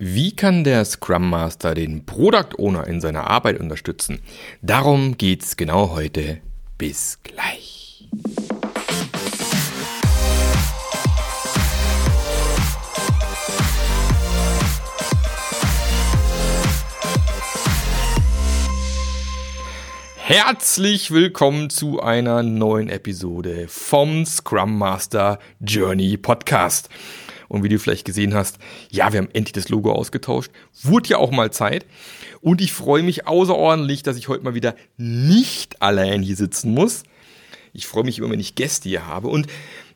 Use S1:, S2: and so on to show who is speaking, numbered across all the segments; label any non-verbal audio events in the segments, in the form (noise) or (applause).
S1: Wie kann der Scrum Master den Product Owner in seiner Arbeit unterstützen? Darum geht's genau heute. Bis gleich. Herzlich willkommen zu einer neuen Episode vom Scrum Master Journey Podcast. Und wie du vielleicht gesehen hast, ja, wir haben endlich das Logo ausgetauscht. Wurde ja auch mal Zeit. Und ich freue mich außerordentlich, dass ich heute mal wieder nicht allein hier sitzen muss. Ich freue mich immer, wenn ich Gäste hier habe. Und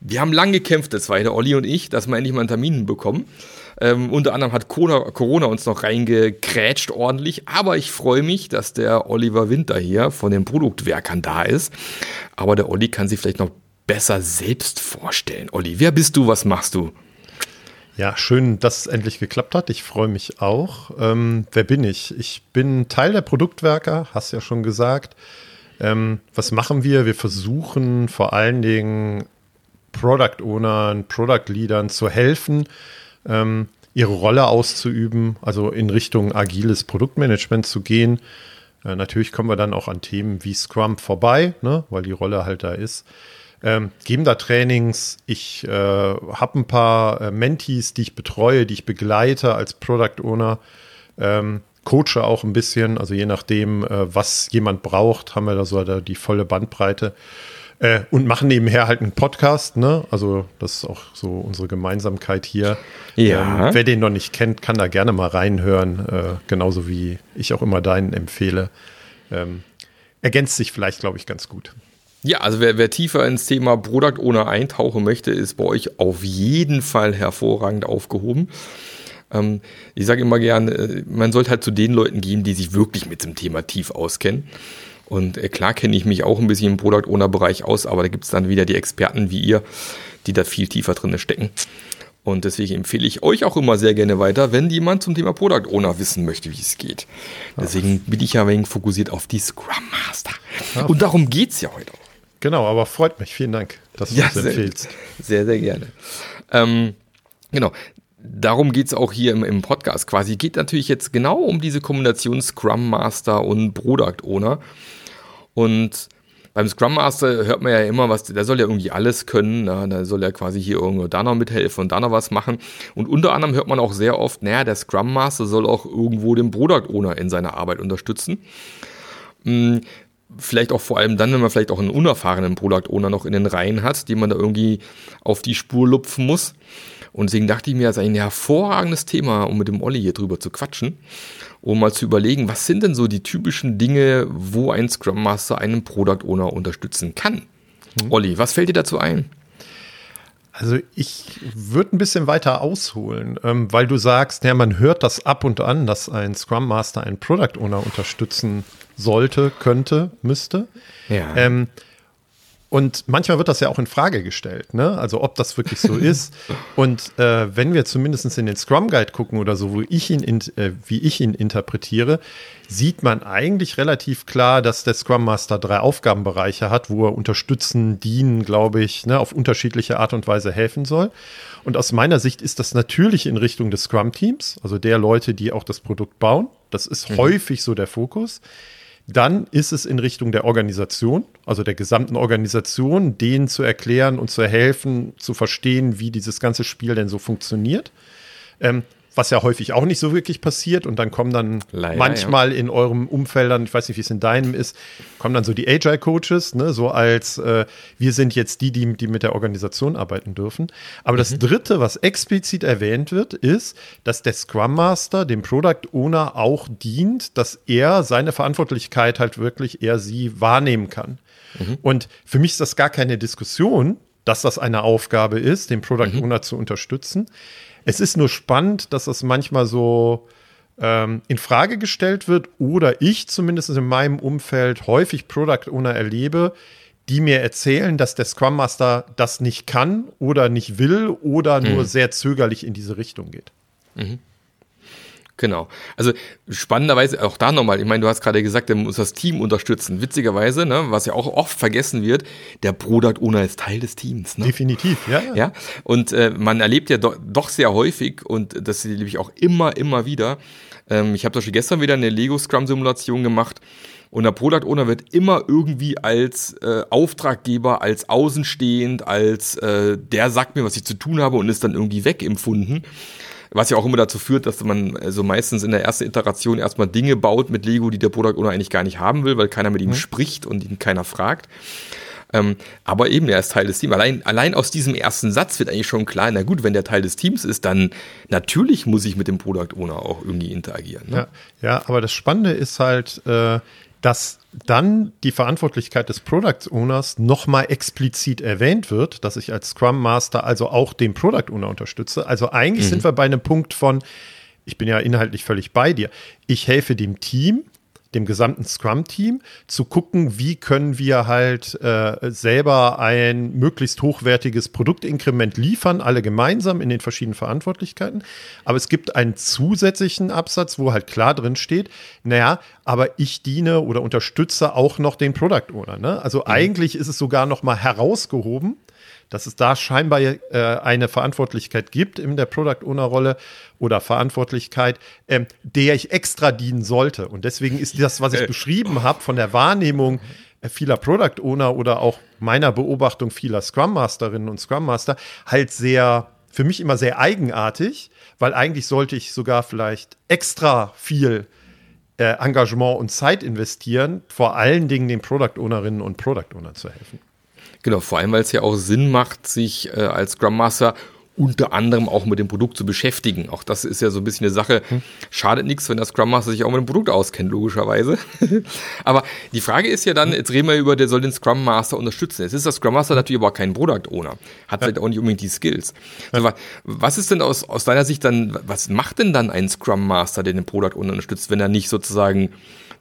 S1: wir haben lang gekämpft, das war der Olli und ich, dass wir endlich mal einen Termin bekommen. Ähm, unter anderem hat Corona, uns noch reingekrätscht ordentlich. Aber ich freue mich, dass der Oliver Winter hier von den Produktwerkern da ist. Aber der Olli kann sich vielleicht noch besser selbst vorstellen. Olli, wer bist du? Was machst du?
S2: Ja, schön, dass es endlich geklappt hat. Ich freue mich auch. Ähm, wer bin ich? Ich bin Teil der Produktwerker, hast ja schon gesagt. Ähm, was machen wir? Wir versuchen vor allen Dingen Product Ownern, Product Leadern zu helfen, ähm, ihre Rolle auszuüben, also in Richtung agiles Produktmanagement zu gehen. Äh, natürlich kommen wir dann auch an Themen wie Scrum vorbei, ne, weil die Rolle halt da ist ähm, geben da Trainings. Ich äh, habe ein paar äh, Mentees, die ich betreue, die ich begleite als Product Owner. Ähm, coache auch ein bisschen, also je nachdem, äh, was jemand braucht, haben wir da so da die volle Bandbreite. Äh, und machen nebenher halt einen Podcast, ne? Also, das ist auch so unsere Gemeinsamkeit hier. Ja. Ähm, wer den noch nicht kennt, kann da gerne mal reinhören, äh, genauso wie ich auch immer deinen empfehle. Ähm, ergänzt sich vielleicht, glaube ich, ganz gut.
S1: Ja, also wer, wer tiefer ins Thema Product Owner eintauchen möchte, ist bei euch auf jeden Fall hervorragend aufgehoben. Ähm, ich sage immer gern, äh, man sollte halt zu den Leuten gehen, die sich wirklich mit dem Thema tief auskennen. Und äh, klar kenne ich mich auch ein bisschen im Product Owner Bereich aus, aber da gibt es dann wieder die Experten wie ihr, die da viel tiefer drin stecken. Und deswegen empfehle ich euch auch immer sehr gerne weiter, wenn jemand zum Thema Product Owner wissen möchte, wie es geht. Deswegen bin ich ja wenig fokussiert auf die Scrum Master. Und darum geht es ja heute auch.
S2: Genau, aber freut mich. Vielen Dank, dass du ja, das empfehlst.
S1: Sehr, sehr gerne. Ähm, genau. Darum geht's auch hier im, im Podcast quasi. Geht natürlich jetzt genau um diese Kombination Scrum Master und Product Owner. Und beim Scrum Master hört man ja immer was, der soll ja irgendwie alles können, na, da soll er quasi hier irgendwo da noch mithelfen und da noch was machen. Und unter anderem hört man auch sehr oft, naja, der Scrum Master soll auch irgendwo den Product Owner in seiner Arbeit unterstützen. Vielleicht auch vor allem dann, wenn man vielleicht auch einen unerfahrenen Product Owner noch in den Reihen hat, den man da irgendwie auf die Spur lupfen muss. Und deswegen dachte ich mir, das ist ein hervorragendes Thema, um mit dem Olli hier drüber zu quatschen, um mal zu überlegen, was sind denn so die typischen Dinge, wo ein Scrum Master einen Product Owner unterstützen kann. Mhm. Olli, was fällt dir dazu ein?
S2: Also ich würde ein bisschen weiter ausholen, ähm, weil du sagst, ja, man hört das ab und an, dass ein Scrum Master einen Product Owner unterstützen sollte, könnte, müsste. Ja. Ähm, und manchmal wird das ja auch in Frage gestellt, ne? Also ob das wirklich so (laughs) ist. Und äh, wenn wir zumindest in den Scrum Guide gucken oder so, wo ich ihn, in, äh, wie ich ihn interpretiere, sieht man eigentlich relativ klar, dass der Scrum Master drei Aufgabenbereiche hat, wo er unterstützen, dienen, glaube ich, ne, auf unterschiedliche Art und Weise helfen soll. Und aus meiner Sicht ist das natürlich in Richtung des Scrum Teams, also der Leute, die auch das Produkt bauen. Das ist mhm. häufig so der Fokus. Dann ist es in Richtung der Organisation, also der gesamten Organisation, denen zu erklären und zu helfen, zu verstehen, wie dieses ganze Spiel denn so funktioniert. Ähm, was ja häufig auch nicht so wirklich passiert. Und dann kommen dann Leider, manchmal ja. in eurem Umfeld, dann, ich weiß nicht, wie es in deinem ist, kommen dann so die Agile-Coaches, ne, so als äh, wir sind jetzt die, die, die mit der Organisation arbeiten dürfen. Aber mhm. das Dritte, was explizit erwähnt wird, ist, dass der Scrum Master dem Product Owner auch dient, dass er seine Verantwortlichkeit halt wirklich, er sie wahrnehmen kann. Mhm. Und für mich ist das gar keine Diskussion, dass das eine Aufgabe ist, den Product mhm. Owner zu unterstützen. Es ist nur spannend, dass das manchmal so ähm, in Frage gestellt wird oder ich zumindest in meinem Umfeld häufig Product Owner erlebe, die mir erzählen, dass der Scrum Master das nicht kann oder nicht will oder nur mhm. sehr zögerlich in diese Richtung geht. Mhm.
S1: Genau. Also spannenderweise auch da nochmal, ich meine, du hast gerade gesagt, er muss das Team unterstützen. Witzigerweise, ne, was ja auch oft vergessen wird, der Product Owner ist Teil des Teams. Ne?
S2: Definitiv, ja.
S1: Ja. ja? Und äh, man erlebt ja do doch sehr häufig, und das erlebe ich auch immer, immer wieder. Ähm, ich habe zum Beispiel gestern wieder eine Lego Scrum Simulation gemacht. Und der Product Owner wird immer irgendwie als äh, Auftraggeber, als außenstehend, als äh, der sagt mir, was ich zu tun habe und ist dann irgendwie wegempfunden. Was ja auch immer dazu führt, dass man also meistens in der ersten Iteration erstmal Dinge baut mit Lego, die der Product Owner eigentlich gar nicht haben will, weil keiner mit ihm mhm. spricht und ihn keiner fragt. Ähm, aber eben, er ist Teil des Teams. Allein, allein aus diesem ersten Satz wird eigentlich schon klar, na gut, wenn der Teil des Teams ist, dann natürlich muss ich mit dem Product Owner auch irgendwie interagieren.
S2: Ne? Ja, ja, aber das Spannende ist halt, äh, dass dann die Verantwortlichkeit des Product Owners nochmal explizit erwähnt wird, dass ich als Scrum Master also auch den Product Owner unterstütze. Also eigentlich mhm. sind wir bei einem Punkt von, ich bin ja inhaltlich völlig bei dir. Ich helfe dem Team, dem gesamten Scrum-Team, zu gucken, wie können wir halt äh, selber ein möglichst hochwertiges Produktinkrement liefern, alle gemeinsam in den verschiedenen Verantwortlichkeiten. Aber es gibt einen zusätzlichen Absatz, wo halt klar drin steht, naja, aber ich diene oder unterstütze auch noch den Product Owner. Ne? Also mhm. eigentlich ist es sogar noch mal herausgehoben dass es da scheinbar äh, eine Verantwortlichkeit gibt in der Product Owner Rolle oder Verantwortlichkeit, ähm, der ich extra dienen sollte. Und deswegen ist das, was ich äh. beschrieben habe, von der Wahrnehmung äh, vieler Product Owner oder auch meiner Beobachtung vieler Scrum Masterinnen und Scrum Master halt sehr, für mich immer sehr eigenartig, weil eigentlich sollte ich sogar vielleicht extra viel äh, Engagement und Zeit investieren, vor allen Dingen den Product Ownerinnen und Product Owner zu helfen.
S1: Genau, vor allem, weil es ja auch Sinn macht, sich äh, als Scrum Master unter anderem auch mit dem Produkt zu beschäftigen. Auch das ist ja so ein bisschen eine Sache. Schadet nichts, wenn der Scrum Master sich auch mit dem Produkt auskennt, logischerweise. (laughs) aber die Frage ist ja dann, jetzt reden wir über, der soll den Scrum Master unterstützen. Jetzt ist der Scrum Master natürlich aber kein Product Owner. Hat ja. halt auch nicht unbedingt die Skills. Also, was ist denn aus, aus deiner Sicht dann, was macht denn dann ein Scrum Master, der den Product Owner unterstützt, wenn er nicht sozusagen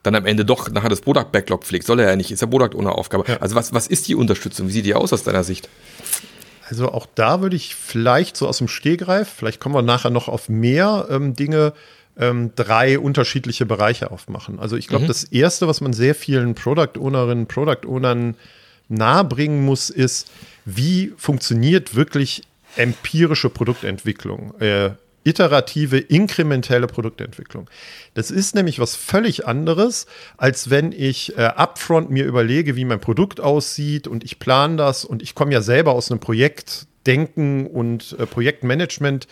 S1: dann am Ende doch nachher das Product Backlog pflegt. Soll er ja nicht, ist ja Product ohne Aufgabe. Ja. Also was, was ist die Unterstützung? Wie sieht die aus aus deiner Sicht?
S2: Also auch da würde ich vielleicht so aus dem Stehgreif, vielleicht kommen wir nachher noch auf mehr ähm, Dinge, ähm, drei unterschiedliche Bereiche aufmachen. Also ich glaube, mhm. das Erste, was man sehr vielen Product Ownerinnen, Product Ownern nahebringen muss, ist, wie funktioniert wirklich empirische Produktentwicklung? Äh, iterative, inkrementelle Produktentwicklung. Das ist nämlich was völlig anderes, als wenn ich äh, upfront mir überlege, wie mein Produkt aussieht und ich plane das und ich komme ja selber aus einem Projektdenken und äh, Projektmanagement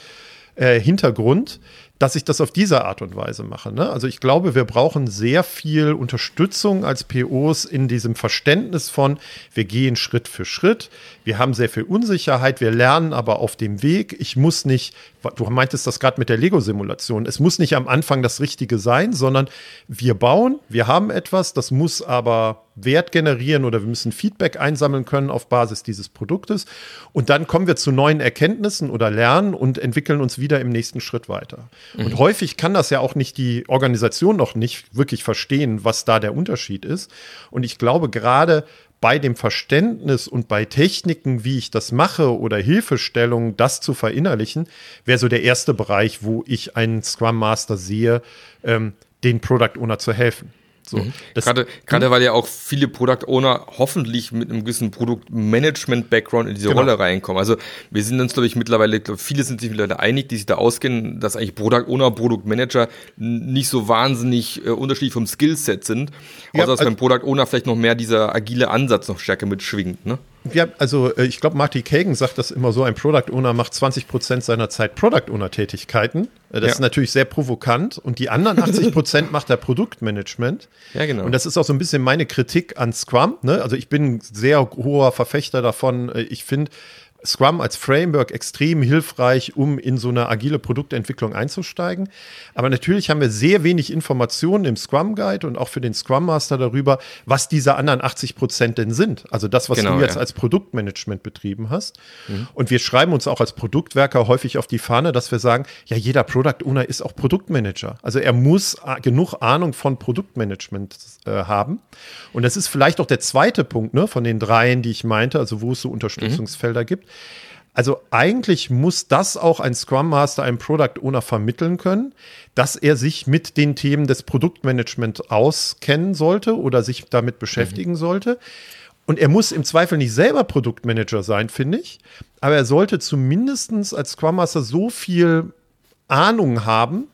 S2: äh, Hintergrund dass ich das auf diese Art und Weise mache. Ne? Also ich glaube, wir brauchen sehr viel Unterstützung als POs in diesem Verständnis von, wir gehen Schritt für Schritt, wir haben sehr viel Unsicherheit, wir lernen aber auf dem Weg. Ich muss nicht, du meintest das gerade mit der Lego-Simulation, es muss nicht am Anfang das Richtige sein, sondern wir bauen, wir haben etwas, das muss aber Wert generieren oder wir müssen Feedback einsammeln können auf Basis dieses Produktes. Und dann kommen wir zu neuen Erkenntnissen oder lernen und entwickeln uns wieder im nächsten Schritt weiter. Mhm. Und häufig kann das ja auch nicht die Organisation noch nicht wirklich verstehen, was da der Unterschied ist. Und ich glaube, gerade bei dem Verständnis und bei Techniken, wie ich das mache oder Hilfestellungen, das zu verinnerlichen, wäre so der erste Bereich, wo ich einen Scrum Master sehe, ähm, den Product Owner zu helfen.
S1: So, mhm. Gerade, gerade weil ja auch viele Product Owner hoffentlich mit einem gewissen Produktmanagement-Background in diese genau. Rolle reinkommen. Also wir sind uns, glaube ich, mittlerweile, glaub, viele sind sich mittlerweile einig, die sich da auskennen, dass eigentlich Product Owner, Product Manager nicht so wahnsinnig äh, unterschiedlich vom Skillset sind. Außer ja, dass also, beim Product Owner vielleicht noch mehr dieser agile Ansatz noch stärker mitschwingt. Ne?
S2: Ja, also äh, ich glaube, Marty Kagan sagt das immer so, ein Product Owner macht 20 Prozent seiner Zeit Product Owner Tätigkeiten. Äh, das ja. ist natürlich sehr provokant. Und die anderen 80 Prozent (laughs) macht er Produktmanagement. Ja, genau. Und das ist auch so ein bisschen meine Kritik an Scrum. Ne? Also ich bin sehr hoher Verfechter davon. Äh, ich finde, Scrum als Framework extrem hilfreich, um in so eine agile Produktentwicklung einzusteigen. Aber natürlich haben wir sehr wenig Informationen im Scrum Guide und auch für den Scrum Master darüber, was diese anderen 80 Prozent denn sind. Also das, was genau, du jetzt ja. als Produktmanagement betrieben hast. Mhm. Und wir schreiben uns auch als Produktwerker häufig auf die Fahne, dass wir sagen, ja, jeder Product Owner ist auch Produktmanager. Also er muss genug Ahnung von Produktmanagement äh, haben. Und das ist vielleicht auch der zweite Punkt ne, von den dreien, die ich meinte, also wo es so Unterstützungsfelder mhm. gibt. Also eigentlich muss das auch ein Scrum Master, ein Product Owner vermitteln können, dass er sich mit den Themen des Produktmanagement auskennen sollte oder sich damit beschäftigen mhm. sollte. Und er muss im Zweifel nicht selber Produktmanager sein, finde ich. Aber er sollte zumindest als Scrum Master so viel Ahnung haben,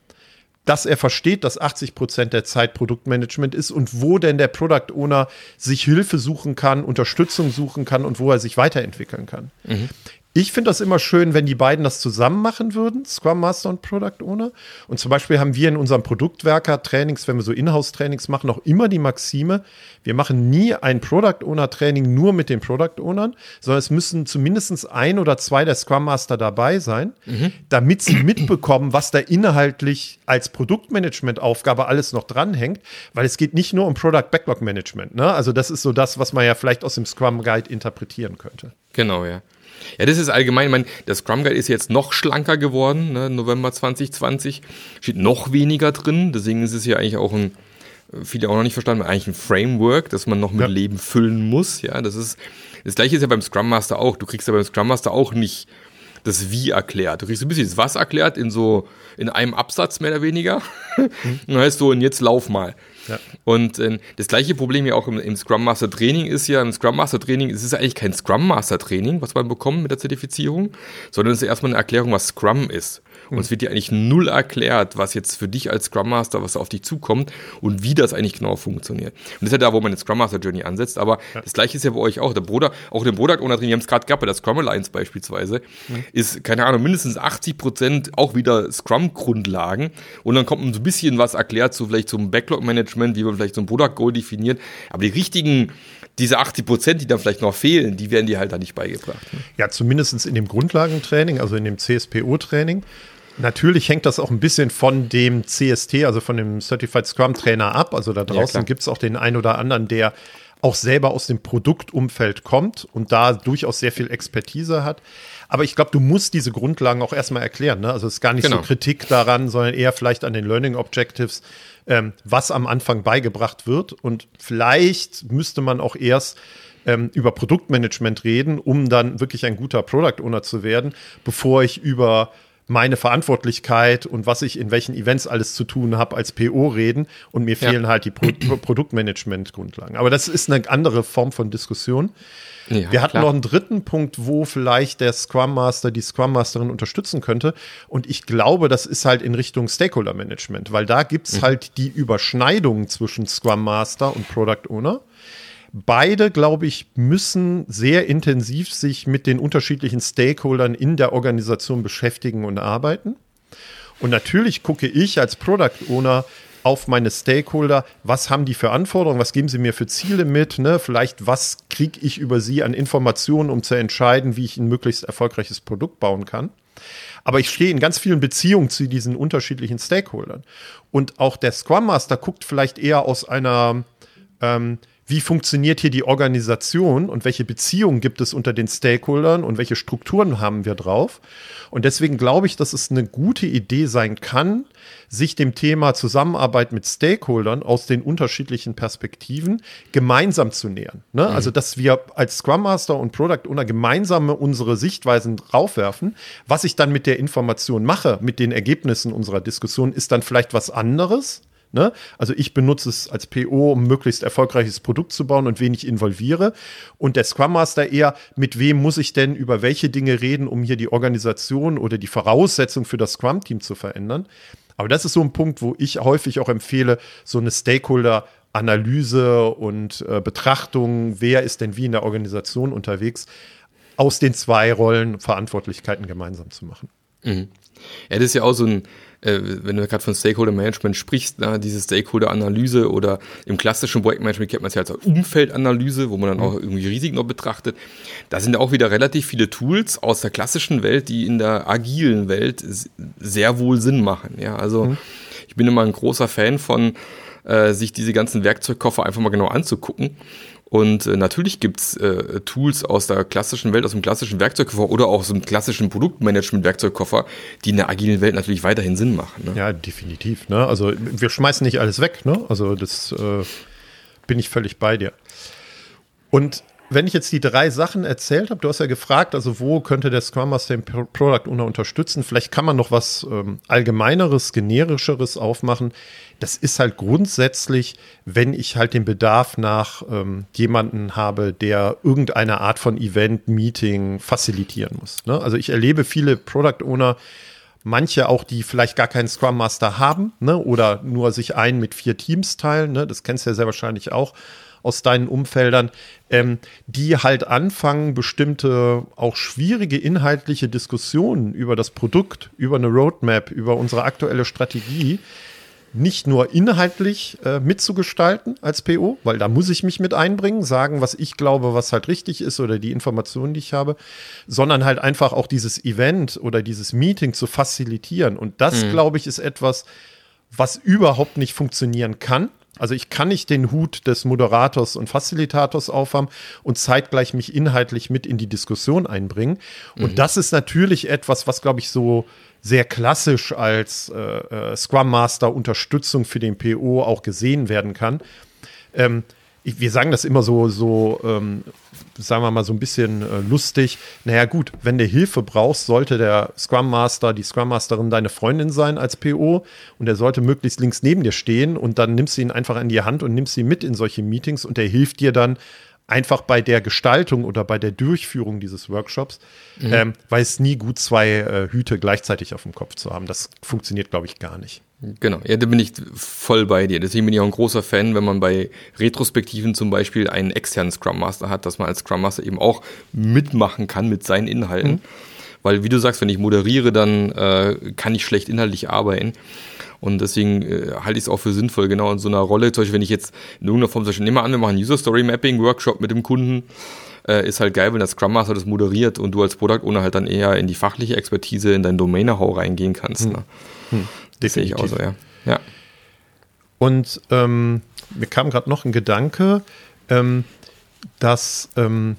S2: dass er versteht, dass 80 Prozent der Zeit Produktmanagement ist und wo denn der Product Owner sich Hilfe suchen kann, Unterstützung suchen kann und wo er sich weiterentwickeln kann. Mhm. Ich finde das immer schön, wenn die beiden das zusammen machen würden, Scrum Master und Product Owner. Und zum Beispiel haben wir in unserem Produktwerker-Trainings, wenn wir so Inhouse-Trainings machen, auch immer die Maxime, wir machen nie ein Product Owner-Training nur mit den Product Ownern, sondern es müssen zumindest ein oder zwei der Scrum Master dabei sein, mhm. damit sie mitbekommen, was da inhaltlich als Produktmanagement-Aufgabe alles noch dranhängt, weil es geht nicht nur um Product Backlog Management. Ne? Also das ist so das, was man ja vielleicht aus dem Scrum Guide interpretieren könnte.
S1: Genau, ja. Ja, das ist allgemein, ich meine, der Scrum Guide ist jetzt noch schlanker geworden, ne, November 2020, steht noch weniger drin, deswegen ist es ja eigentlich auch ein, viele auch noch nicht verstanden, eigentlich ein Framework, das man noch mit ja. Leben füllen muss, ja, das ist, das gleiche ist ja beim Scrum Master auch, du kriegst ja beim Scrum Master auch nicht das Wie erklärt. Du kriegst ein bisschen das Was erklärt in so, in einem Absatz mehr oder weniger. Mhm. (laughs) Und dann heißt so, und jetzt lauf mal. Ja. Und äh, das gleiche Problem ja auch im, im, Scrum Master Training ist ja, im Scrum Master Training es ist eigentlich kein Scrum Master Training, was man bekommt mit der Zertifizierung, sondern es ist erstmal eine Erklärung, was Scrum ist. Und es wird dir eigentlich null erklärt, was jetzt für dich als Scrum Master, was auf dich zukommt und wie das eigentlich genau funktioniert. Und das ist ja da, wo man eine Scrum Master Journey ansetzt. Aber ja. das gleiche ist ja bei euch auch. Der Bruder, auch der Product Owner drin, wir haben es gerade gehabt bei der Scrum Alliance beispielsweise, mhm. ist, keine Ahnung, mindestens 80 Prozent auch wieder Scrum-Grundlagen. Und dann kommt ein bisschen was erklärt, so vielleicht zum Backlog-Management, wie man vielleicht so ein Product Goal definiert. Aber die richtigen diese 80 Prozent, die dann vielleicht noch fehlen, die werden dir halt da nicht beigebracht. Ne?
S2: Ja, zumindest in dem Grundlagentraining, also in dem CSPO-Training. Natürlich hängt das auch ein bisschen von dem CST, also von dem Certified Scrum Trainer ab. Also da draußen ja, gibt es auch den einen oder anderen, der auch selber aus dem Produktumfeld kommt und da durchaus sehr viel Expertise hat. Aber ich glaube, du musst diese Grundlagen auch erstmal erklären. Ne? Also es ist gar nicht genau. so Kritik daran, sondern eher vielleicht an den Learning Objectives, ähm, was am Anfang beigebracht wird. Und vielleicht müsste man auch erst ähm, über Produktmanagement reden, um dann wirklich ein guter Product Owner zu werden, bevor ich über meine Verantwortlichkeit und was ich in welchen Events alles zu tun habe als PO reden und mir fehlen ja. halt die Pro Produktmanagement-Grundlagen. Aber das ist eine andere Form von Diskussion. Ja, Wir hatten klar. noch einen dritten Punkt, wo vielleicht der Scrum Master die Scrum Masterin unterstützen könnte. Und ich glaube, das ist halt in Richtung Stakeholder Management, weil da gibt es mhm. halt die Überschneidung zwischen Scrum Master und Product Owner. Beide, glaube ich, müssen sehr intensiv sich mit den unterschiedlichen Stakeholdern in der Organisation beschäftigen und arbeiten. Und natürlich gucke ich als Product Owner auf meine Stakeholder, was haben die für Anforderungen, was geben sie mir für Ziele mit, ne? vielleicht was kriege ich über sie an Informationen, um zu entscheiden, wie ich ein möglichst erfolgreiches Produkt bauen kann. Aber ich stehe in ganz vielen Beziehungen zu diesen unterschiedlichen Stakeholdern. Und auch der Scrum Master guckt vielleicht eher aus einer ähm, wie funktioniert hier die Organisation und welche Beziehungen gibt es unter den Stakeholdern und welche Strukturen haben wir drauf. Und deswegen glaube ich, dass es eine gute Idee sein kann, sich dem Thema Zusammenarbeit mit Stakeholdern aus den unterschiedlichen Perspektiven gemeinsam zu nähern. Ne? Mhm. Also, dass wir als Scrum Master und Product Owner gemeinsam unsere Sichtweisen draufwerfen. Was ich dann mit der Information mache, mit den Ergebnissen unserer Diskussion, ist dann vielleicht was anderes. Ne? Also ich benutze es als PO, um möglichst erfolgreiches Produkt zu bauen und wenig involviere. Und der Scrum Master eher, mit wem muss ich denn über welche Dinge reden, um hier die Organisation oder die Voraussetzung für das Scrum-Team zu verändern. Aber das ist so ein Punkt, wo ich häufig auch empfehle, so eine Stakeholder- Analyse und äh, Betrachtung, wer ist denn wie in der Organisation unterwegs, aus den zwei Rollen Verantwortlichkeiten gemeinsam zu machen.
S1: Mhm. Ja, das ist ja auch so ein, äh, wenn du gerade von Stakeholder Management sprichst, na, diese Stakeholder-Analyse oder im klassischen Projektmanagement kennt man es ja als Umfeldanalyse, wo man dann auch irgendwie Risiken noch betrachtet. Da sind auch wieder relativ viele Tools aus der klassischen Welt, die in der agilen Welt sehr wohl Sinn machen. Ja, also mhm. ich bin immer ein großer Fan von, äh, sich diese ganzen Werkzeugkoffer einfach mal genau anzugucken und äh, natürlich gibt's äh, Tools aus der klassischen Welt, aus dem klassischen Werkzeugkoffer oder auch aus dem klassischen Produktmanagement-Werkzeugkoffer, die in der agilen Welt natürlich weiterhin Sinn machen.
S2: Ne? Ja, definitiv. Ne? Also wir schmeißen nicht alles weg. Ne? Also das äh, bin ich völlig bei dir. Und wenn ich jetzt die drei Sachen erzählt habe, du hast ja gefragt, also wo könnte der Scrum Master den Product Owner unterstützen? Vielleicht kann man noch was ähm, allgemeineres, generischeres aufmachen. Das ist halt grundsätzlich, wenn ich halt den Bedarf nach ähm, jemanden habe, der irgendeine Art von Event, Meeting facilitieren muss. Ne? Also ich erlebe viele Product Owner, manche auch, die vielleicht gar keinen Scrum Master haben ne? oder nur sich einen mit vier Teams teilen. Ne? Das kennst du ja sehr wahrscheinlich auch aus deinen Umfeldern, ähm, die halt anfangen, bestimmte auch schwierige inhaltliche Diskussionen über das Produkt, über eine Roadmap, über unsere aktuelle Strategie nicht nur inhaltlich äh, mitzugestalten als PO, weil da muss ich mich mit einbringen, sagen, was ich glaube, was halt richtig ist oder die Informationen, die ich habe, sondern halt einfach auch dieses Event oder dieses Meeting zu facilitieren. Und das, mhm. glaube ich, ist etwas, was überhaupt nicht funktionieren kann, also ich kann nicht den Hut des Moderators und Facilitators aufhaben und zeitgleich mich inhaltlich mit in die Diskussion einbringen. Und mhm. das ist natürlich etwas, was, glaube ich, so sehr klassisch als äh, äh, Scrum Master Unterstützung für den PO auch gesehen werden kann. Ähm, ich, wir sagen das immer so, so ähm, sagen wir mal, so ein bisschen äh, lustig. Naja, gut, wenn du Hilfe brauchst, sollte der Scrum Master, die Scrum Masterin deine Freundin sein als PO und er sollte möglichst links neben dir stehen und dann nimmst du ihn einfach in die Hand und nimmst ihn mit in solche Meetings und er hilft dir dann einfach bei der Gestaltung oder bei der Durchführung dieses Workshops, mhm. ähm, weil es nie gut zwei äh, Hüte gleichzeitig auf dem Kopf zu haben. Das funktioniert, glaube ich, gar nicht.
S1: Genau, ja, da bin ich voll bei dir. Deswegen bin ich auch ein großer Fan, wenn man bei Retrospektiven zum Beispiel einen externen Scrum Master hat, dass man als Scrum Master eben auch mitmachen kann mit seinen Inhalten. Mhm. Weil, wie du sagst, wenn ich moderiere, dann äh, kann ich schlecht inhaltlich arbeiten. Und deswegen äh, halte ich es auch für sinnvoll, genau in so einer Rolle. Zum Beispiel, wenn ich jetzt in irgendeiner Form, zum Beispiel, nehmen wir an, wir machen User Story Mapping Workshop mit dem Kunden, äh, ist halt geil, wenn der Scrum Master das moderiert und du als Product Owner halt dann eher in die fachliche Expertise, in dein Domain-Know-how reingehen kannst. Hm. Ne?
S2: Hm. Das sehe ich auch so, ja. ja. Und ähm, mir kam gerade noch ein Gedanke, ähm, dass ähm,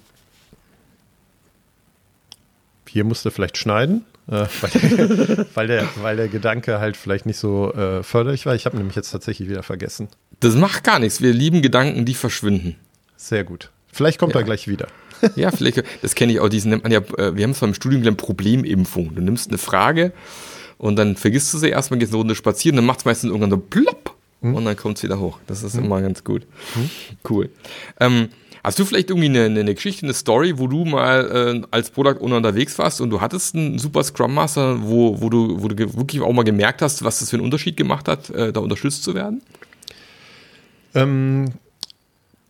S2: hier musste vielleicht schneiden, äh, weil, (laughs) weil, der, weil der Gedanke halt vielleicht nicht so äh, förderlich war. Ich habe nämlich jetzt tatsächlich wieder vergessen.
S1: Das macht gar nichts. Wir lieben Gedanken, die verschwinden.
S2: Sehr gut. Vielleicht kommt ja. er gleich wieder. (laughs)
S1: Ja, vielleicht, das kenne ich auch, diesen nennt man ja, äh, wir haben es beim Studium gelernt, Problemimpfung. Du nimmst eine Frage und dann vergisst du sie erstmal, gehst eine Runde spazieren, dann macht es meistens irgendwann so plopp mhm. und dann kommt es wieder hoch. Das ist mhm. immer ganz gut. Mhm. Cool. Ähm, Hast du vielleicht irgendwie eine, eine, Geschichte, eine Story, wo du mal äh, als Product Owner unterwegs warst und du hattest einen super Scrum Master, wo, wo, du, wo du wirklich auch mal gemerkt hast, was das für einen Unterschied gemacht hat, äh, da unterstützt zu werden?
S2: Ähm,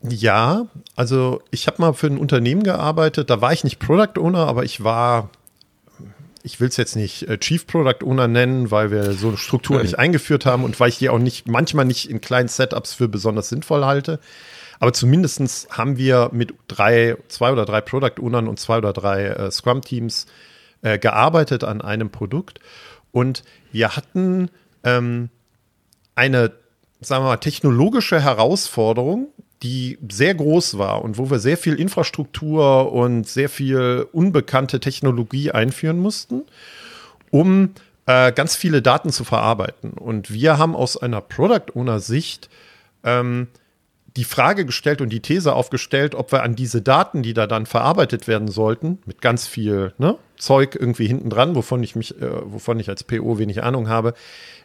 S2: ja, also ich habe mal für ein Unternehmen gearbeitet, da war ich nicht Product Owner, aber ich war ich will es jetzt nicht äh, Chief Product Owner nennen, weil wir so eine Struktur nicht eingeführt haben und weil ich die auch nicht manchmal nicht in kleinen Setups für besonders sinnvoll halte. Aber zumindest haben wir mit drei, zwei oder drei Product Ownern und zwei oder drei äh, Scrum Teams äh, gearbeitet an einem Produkt. Und wir hatten ähm, eine, sagen wir mal, technologische Herausforderung, die sehr groß war und wo wir sehr viel Infrastruktur und sehr viel unbekannte Technologie einführen mussten, um äh, ganz viele Daten zu verarbeiten. Und wir haben aus einer Product Owner Sicht ähm, die Frage gestellt und die These aufgestellt, ob wir an diese Daten, die da dann verarbeitet werden sollten, mit ganz viel ne, Zeug irgendwie hinten dran, wovon ich mich, äh, wovon ich als PO wenig Ahnung habe,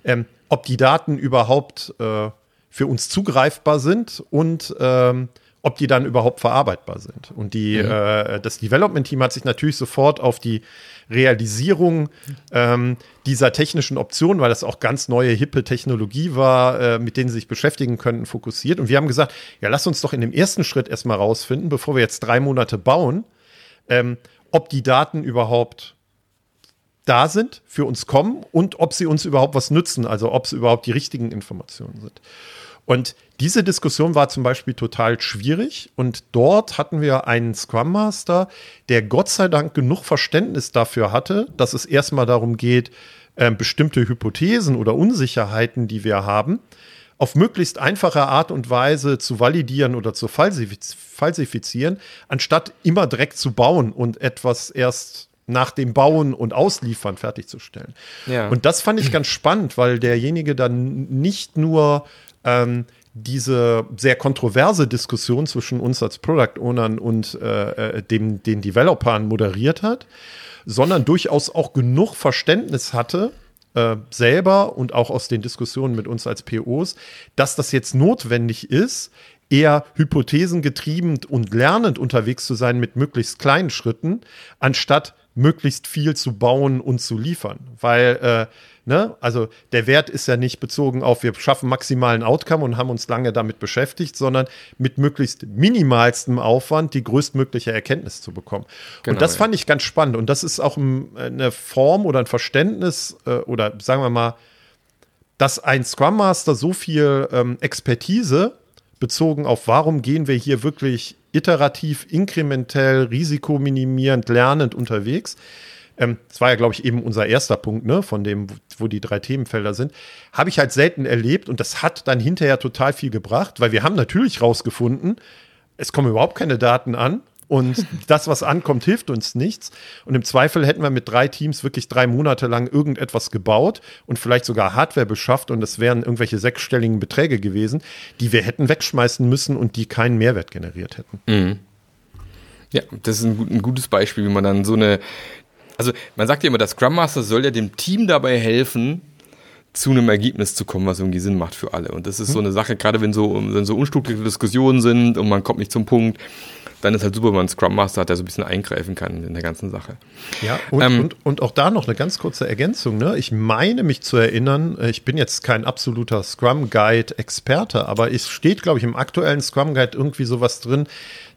S2: ähm, ob die Daten überhaupt äh, für uns zugreifbar sind und ähm, ob die dann überhaupt verarbeitbar sind. Und die, mhm. äh, das Development-Team hat sich natürlich sofort auf die Realisierung ähm, dieser technischen Optionen, weil das auch ganz neue, hippe Technologie war, äh, mit denen sie sich beschäftigen könnten, fokussiert. Und wir haben gesagt, ja, lass uns doch in dem ersten Schritt erstmal rausfinden, bevor wir jetzt drei Monate bauen, ähm, ob die Daten überhaupt da sind, für uns kommen und ob sie uns überhaupt was nützen, also ob es überhaupt die richtigen Informationen sind. Und diese Diskussion war zum Beispiel total schwierig. Und dort hatten wir einen Scrum Master, der Gott sei Dank genug Verständnis dafür hatte, dass es erstmal darum geht, äh, bestimmte Hypothesen oder Unsicherheiten, die wir haben, auf möglichst einfache Art und Weise zu validieren oder zu falsifizieren, anstatt immer direkt zu bauen und etwas erst nach dem Bauen und Ausliefern fertigzustellen. Ja. Und das fand ich ganz spannend, weil derjenige dann nicht nur ähm, diese sehr kontroverse Diskussion zwischen uns als Product Ownern und äh, äh, dem, den Developern moderiert hat, sondern durchaus auch genug Verständnis hatte, äh, selber und auch aus den Diskussionen mit uns als POs, dass das jetzt notwendig ist, eher hypothesengetrieben und lernend unterwegs zu sein mit möglichst kleinen Schritten, anstatt möglichst viel zu bauen und zu liefern. Weil, äh, ne, also der Wert ist ja nicht bezogen auf, wir schaffen maximalen Outcome und haben uns lange damit beschäftigt, sondern mit möglichst minimalstem Aufwand die größtmögliche Erkenntnis zu bekommen. Genau, und das ja. fand ich ganz spannend. Und das ist auch eine Form oder ein Verständnis äh, oder sagen wir mal, dass ein Scrum Master so viel ähm, Expertise bezogen auf, warum gehen wir hier wirklich iterativ, inkrementell, risikominimierend, lernend unterwegs. Ähm, das war ja, glaube ich, eben unser erster Punkt, ne, von dem, wo die drei Themenfelder sind. Habe ich halt selten erlebt und das hat dann hinterher total viel gebracht, weil wir haben natürlich rausgefunden, es kommen überhaupt keine Daten an und das, was ankommt, hilft uns nichts. Und im Zweifel hätten wir mit drei Teams wirklich drei Monate lang irgendetwas gebaut und vielleicht sogar Hardware beschafft. Und das wären irgendwelche sechsstelligen Beträge gewesen, die wir hätten wegschmeißen müssen und die keinen Mehrwert generiert hätten. Mhm.
S1: Ja, das ist ein, ein gutes Beispiel, wie man dann so eine. Also, man sagt ja immer, der Scrum Master soll ja dem Team dabei helfen, zu einem Ergebnis zu kommen, was irgendwie Sinn macht für alle. Und das ist so mhm. eine Sache, gerade wenn so, wenn so unstrukturierte Diskussionen sind und man kommt nicht zum Punkt, dann ist halt super, wenn man Scrum Master hat, der so ein bisschen eingreifen kann in der ganzen Sache.
S2: Ja, und, ähm, und, und auch da noch eine ganz kurze Ergänzung. Ne? Ich meine mich zu erinnern, äh, ich bin jetzt kein absoluter Scrum Guide Experte, aber es steht, glaube ich, im aktuellen Scrum Guide irgendwie sowas drin,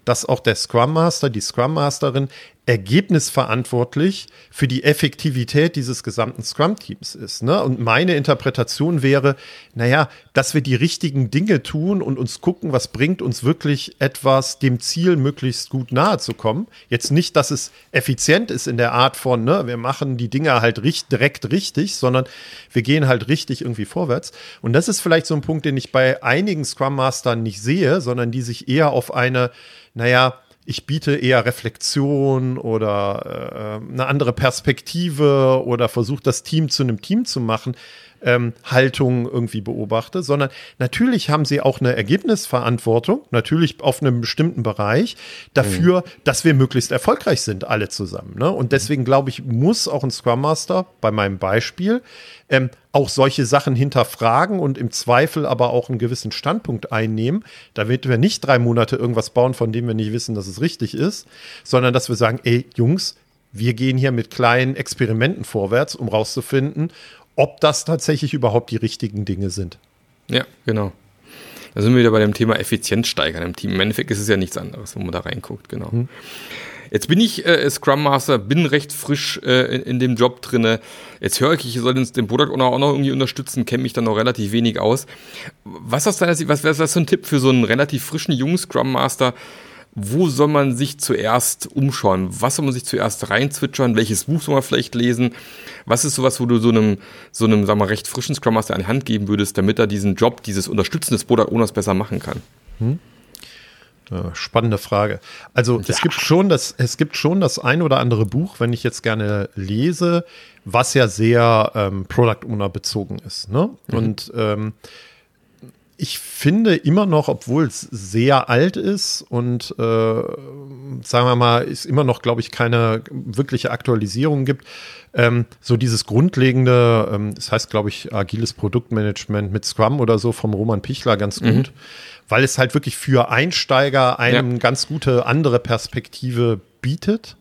S2: dass auch der Scrum Master, die Scrum Masterin ergebnisverantwortlich für die Effektivität dieses gesamten Scrum-Teams ist. Ne? Und meine Interpretation wäre, naja, dass wir die richtigen Dinge tun und uns gucken, was bringt uns wirklich etwas, dem Ziel möglichst gut nahe zu kommen. Jetzt nicht, dass es effizient ist in der Art von, ne, wir machen die Dinge halt richt direkt richtig, sondern wir gehen halt richtig irgendwie vorwärts. Und das ist vielleicht so ein Punkt, den ich bei einigen Scrum Mastern nicht sehe, sondern die sich eher auf eine, naja, ich biete eher Reflexion oder äh, eine andere Perspektive oder versuche das Team zu einem Team zu machen, ähm, Haltung irgendwie beobachte, sondern natürlich haben sie auch eine Ergebnisverantwortung, natürlich auf einem bestimmten Bereich, dafür, mhm. dass wir möglichst erfolgreich sind, alle zusammen. Ne? Und deswegen glaube ich, muss auch ein Scrum Master bei meinem Beispiel ähm, auch solche Sachen hinterfragen und im Zweifel aber auch einen gewissen Standpunkt einnehmen, damit wir nicht drei Monate irgendwas bauen, von dem wir nicht wissen, dass es richtig ist, sondern dass wir sagen, ey, Jungs, wir gehen hier mit kleinen Experimenten vorwärts, um rauszufinden, ob das tatsächlich überhaupt die richtigen Dinge sind.
S1: Ja, genau. Da sind wir wieder bei dem Thema Effizienz steigern im Team. Im Endeffekt ist es ja nichts anderes, wenn man da reinguckt, genau. Hm. Jetzt bin ich äh, Scrum Master, bin recht frisch äh, in, in, dem Job drinne. Jetzt höre ich, ich soll den Product Owner auch noch irgendwie unterstützen, kenne mich dann noch relativ wenig aus. Was ist deiner was wäre so ein Tipp für so einen relativ frischen jungen Scrum Master? Wo soll man sich zuerst umschauen? Was soll man sich zuerst reinzwitschern? Welches Buch soll man vielleicht lesen? Was ist sowas, wo du so einem, so einem, sagen wir mal, recht frischen Scrum Master an die Hand geben würdest, damit er diesen Job, dieses Unterstützen des Product Owners besser machen kann? Hm?
S2: Spannende Frage. Also ja. es gibt schon das, es gibt schon das ein oder andere Buch, wenn ich jetzt gerne lese, was ja sehr ähm, Product Owner bezogen ist. Ne? Mhm. Und ähm, ich finde immer noch, obwohl es sehr alt ist und äh, sagen wir mal, es immer noch, glaube ich, keine wirkliche Aktualisierung gibt, ähm, so dieses grundlegende, ähm, das heißt, glaube ich, agiles Produktmanagement mit Scrum oder so vom Roman Pichler ganz mhm. gut, weil es halt wirklich für Einsteiger eine ja. ganz gute andere Perspektive bietet.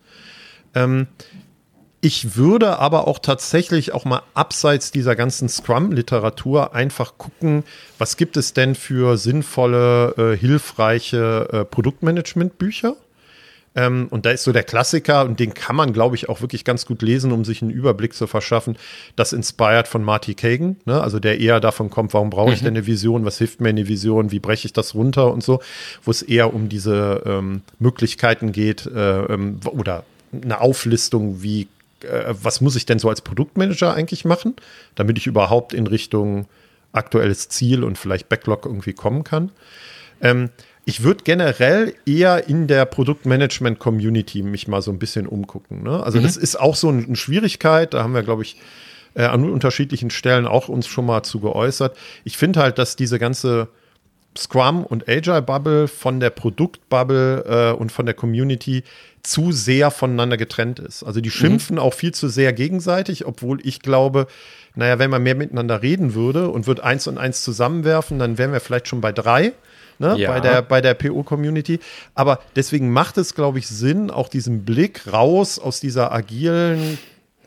S2: Ähm, ich würde aber auch tatsächlich auch mal abseits dieser ganzen Scrum-Literatur einfach gucken, was gibt es denn für sinnvolle, äh, hilfreiche äh, Produktmanagement-Bücher? Ähm, und da ist so der Klassiker, und den kann man, glaube ich, auch wirklich ganz gut lesen, um sich einen Überblick zu verschaffen. Das Inspired von Marty Kagan, ne? also der eher davon kommt, warum brauche ich mhm. denn eine Vision, was hilft mir eine Vision, wie breche ich das runter und so, wo es eher um diese ähm, Möglichkeiten geht äh, ähm, oder eine Auflistung, wie äh, was muss ich denn so als Produktmanager eigentlich machen, damit ich überhaupt in Richtung aktuelles Ziel und vielleicht Backlog irgendwie kommen kann. Ähm, ich würde generell eher in der Produktmanagement-Community mich mal so ein bisschen umgucken. Ne? Also mhm. das ist auch so eine Schwierigkeit, da haben wir, glaube ich, äh, an unterschiedlichen Stellen auch uns schon mal zu geäußert. Ich finde halt, dass diese ganze Scrum und Agile Bubble von der Produktbubble äh, und von der Community zu sehr voneinander getrennt ist. Also die schimpfen mhm. auch viel zu sehr gegenseitig, obwohl ich glaube, naja, wenn man mehr miteinander reden würde und würde eins und eins zusammenwerfen, dann wären wir vielleicht schon bei drei. Ne, ja. bei der, bei der PO-Community. Aber deswegen macht es, glaube ich, Sinn, auch diesen Blick raus aus dieser agilen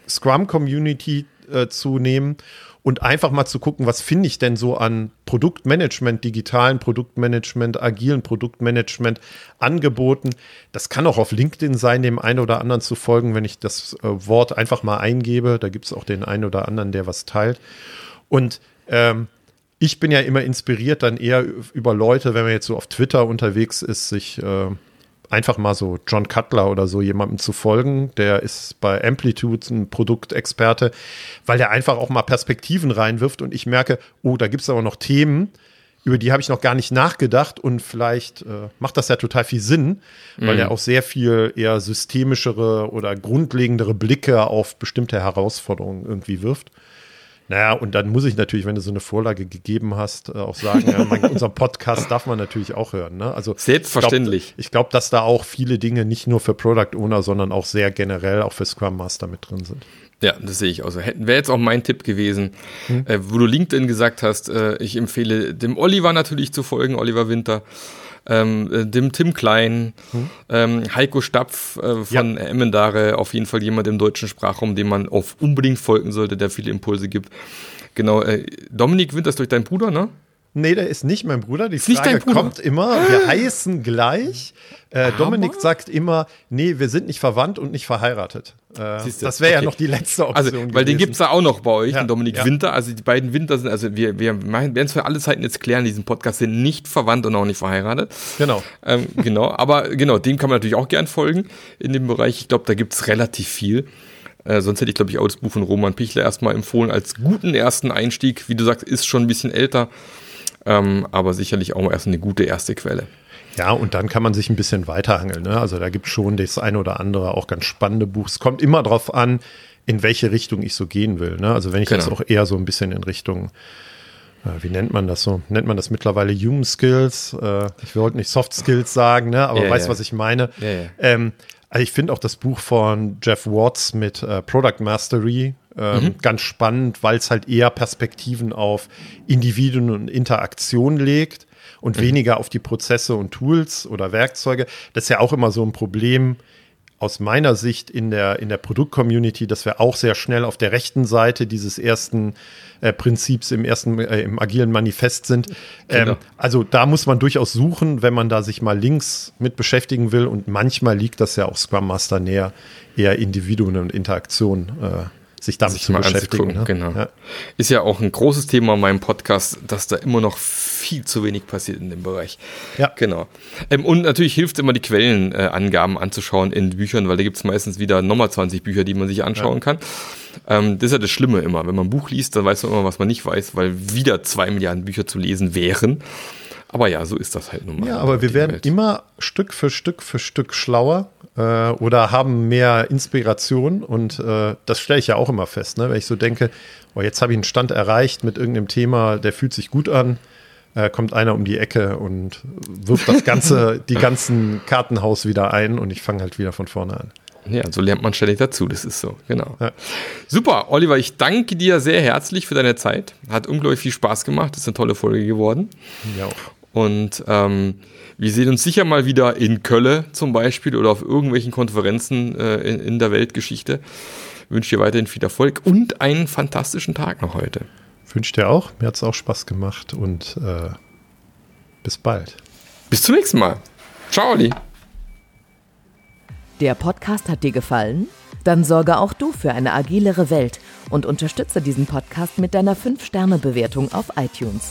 S2: Scrum-Community äh, zu nehmen und einfach mal zu gucken, was finde ich denn so an Produktmanagement, digitalen Produktmanagement, agilen Produktmanagement angeboten. Das kann auch auf LinkedIn sein, dem einen oder anderen zu folgen, wenn ich das äh, Wort einfach mal eingebe. Da gibt es auch den einen oder anderen, der was teilt. Und ähm, ich bin ja immer inspiriert dann eher über Leute, wenn man jetzt so auf Twitter unterwegs ist, sich äh, einfach mal so John Cutler oder so jemandem zu folgen. Der ist bei Amplitude ein Produktexperte, weil der einfach auch mal Perspektiven reinwirft und ich merke, oh, da gibt es aber noch Themen, über die habe ich noch gar nicht nachgedacht und vielleicht äh, macht das ja total viel Sinn, weil mhm. er auch sehr viel eher systemischere oder grundlegendere Blicke auf bestimmte Herausforderungen irgendwie wirft. Naja, und dann muss ich natürlich, wenn du so eine Vorlage gegeben hast, äh, auch sagen, ja, mein, (laughs) unser Podcast darf man natürlich auch hören. Ne? Also
S1: Selbstverständlich.
S2: Ich glaube, glaub, dass da auch viele Dinge nicht nur für Product Owner, sondern auch sehr generell auch für Scrum Master mit drin sind.
S1: Ja, das sehe ich auch so. Wäre jetzt auch mein Tipp gewesen, hm. äh, wo du LinkedIn gesagt hast, äh, ich empfehle dem Oliver natürlich zu folgen, Oliver Winter ähm, äh, dem Tim Klein, hm. ähm, Heiko Stapf äh, von ja. Emmendare, auf jeden Fall jemand im deutschen Sprachraum, dem man auf unbedingt folgen sollte, der viele Impulse gibt. Genau, äh, Dominik Winters durch deinen Bruder, ne?
S2: Nee, der ist nicht mein Bruder. Die ist Frage Bruder? kommt immer, wir (laughs) heißen gleich. Äh, Dominik sagt immer, nee, wir sind nicht verwandt und nicht verheiratet. Äh, das wäre okay. ja noch die letzte Option.
S1: Also, weil gewesen. den gibt es ja auch noch bei euch, ja, den Dominik ja. Winter. Also die beiden Winter sind, also wir, wir werden es für alle Zeiten jetzt klären, diesen Podcast sind nicht verwandt und auch nicht verheiratet.
S2: Genau.
S1: Ähm, genau, aber genau, dem kann man natürlich auch gern folgen in dem Bereich. Ich glaube, da gibt es relativ viel. Äh, sonst hätte ich, glaube ich, auch das Buch von Roman Pichler erstmal empfohlen als guten ersten Einstieg. Wie du sagst, ist schon ein bisschen älter ähm, aber sicherlich auch erst eine gute erste Quelle.
S2: Ja, und dann kann man sich ein bisschen weiterhangeln. Ne? Also da gibt es schon das eine oder andere auch ganz spannende Buch. Es kommt immer darauf an, in welche Richtung ich so gehen will. Ne? Also wenn ich genau. jetzt auch eher so ein bisschen in Richtung äh, wie nennt man das so? Nennt man das mittlerweile Human Skills? Äh, ich wollte nicht Soft Skills sagen, ne? aber yeah, weißt, yeah. was ich meine. Yeah, ähm, also ich finde auch das Buch von Jeff Watts mit äh, Product Mastery ähm, mhm. Ganz spannend, weil es halt eher Perspektiven auf Individuen und Interaktion legt und mhm. weniger auf die Prozesse und Tools oder Werkzeuge. Das ist ja auch immer so ein Problem aus meiner Sicht in der, in der Produkt-Community, dass wir auch sehr schnell auf der rechten Seite dieses ersten äh, Prinzips im ersten, äh, im agilen Manifest sind. Ähm, genau. also da muss man durchaus suchen, wenn man da sich mal links mit beschäftigen will. Und manchmal liegt das ja auch Scrum Master näher, eher Individuen und Interaktion äh, sich damit sich zu beschäftigen.
S1: Ne? Genau. Ja. Ist ja auch ein großes Thema in meinem Podcast, dass da immer noch viel zu wenig passiert in dem Bereich. Ja. Genau. Ähm, und natürlich hilft immer die Quellenangaben äh, anzuschauen in Büchern, weil da gibt es meistens wieder nochmal 20 Bücher, die man sich anschauen ja. kann. Ähm, das ist ja das Schlimme immer. Wenn man ein Buch liest, dann weiß man immer, was man nicht weiß, weil wieder zwei Milliarden Bücher zu lesen wären. Aber ja, so ist das halt nun mal.
S2: Ja, aber wir werden Welt. immer Stück für Stück für Stück schlauer äh, oder haben mehr Inspiration und äh, das stelle ich ja auch immer fest, ne? wenn ich so denke, oh, jetzt habe ich einen Stand erreicht mit irgendeinem Thema, der fühlt sich gut an, äh, kommt einer um die Ecke und wirft das ganze, (laughs) die ganzen Kartenhaus wieder ein und ich fange halt wieder von vorne an.
S1: Ja, so lernt man ständig dazu, das ist so, genau. Ja. Super, Oliver, ich danke dir sehr herzlich für deine Zeit. Hat unglaublich viel Spaß gemacht, das ist eine tolle Folge geworden. Ja. Und ähm, wir sehen uns sicher mal wieder in Köln zum Beispiel oder auf irgendwelchen Konferenzen äh, in, in, der Weltgeschichte. Ich wünsche dir weiterhin viel Erfolg und einen fantastischen Tag noch heute.
S2: Wünsche dir auch. Mir hat es auch Spaß gemacht und äh, bis bald.
S1: Bis zum nächsten Mal. Ciao, Olli.
S3: Der Podcast hat dir gefallen? Dann sorge auch du für eine agilere Welt und unterstütze diesen Podcast mit deiner 5-Sterne-Bewertung auf iTunes.